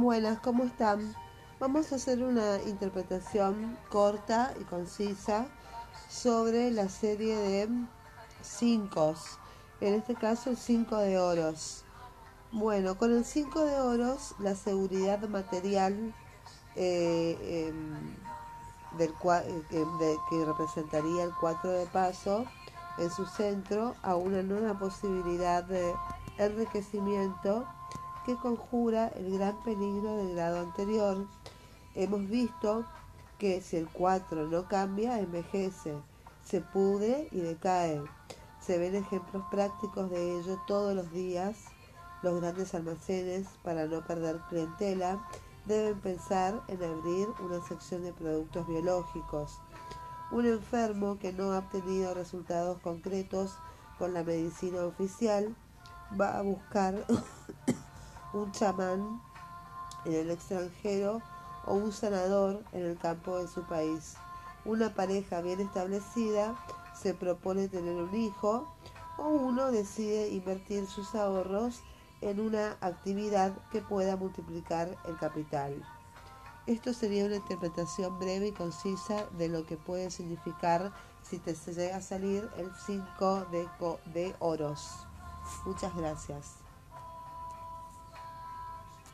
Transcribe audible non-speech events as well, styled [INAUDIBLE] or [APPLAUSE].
Buenas, ¿cómo están? Vamos a hacer una interpretación corta y concisa sobre la serie de 5, en este caso el 5 de oros. Bueno, con el 5 de oros la seguridad material eh, em, del eh, que representaría el 4 de paso en su centro a una nueva posibilidad de enriquecimiento que conjura el gran peligro del grado anterior. Hemos visto que si el 4 no cambia, envejece, se pudre y decae. Se ven ejemplos prácticos de ello todos los días. Los grandes almacenes, para no perder clientela, deben pensar en abrir una sección de productos biológicos. Un enfermo que no ha obtenido resultados concretos con la medicina oficial va a buscar [LAUGHS] un chamán en el extranjero o un sanador en el campo de su país. Una pareja bien establecida se propone tener un hijo o uno decide invertir sus ahorros en una actividad que pueda multiplicar el capital. Esto sería una interpretación breve y concisa de lo que puede significar si te llega a salir el 5 de, de oros. Muchas gracias.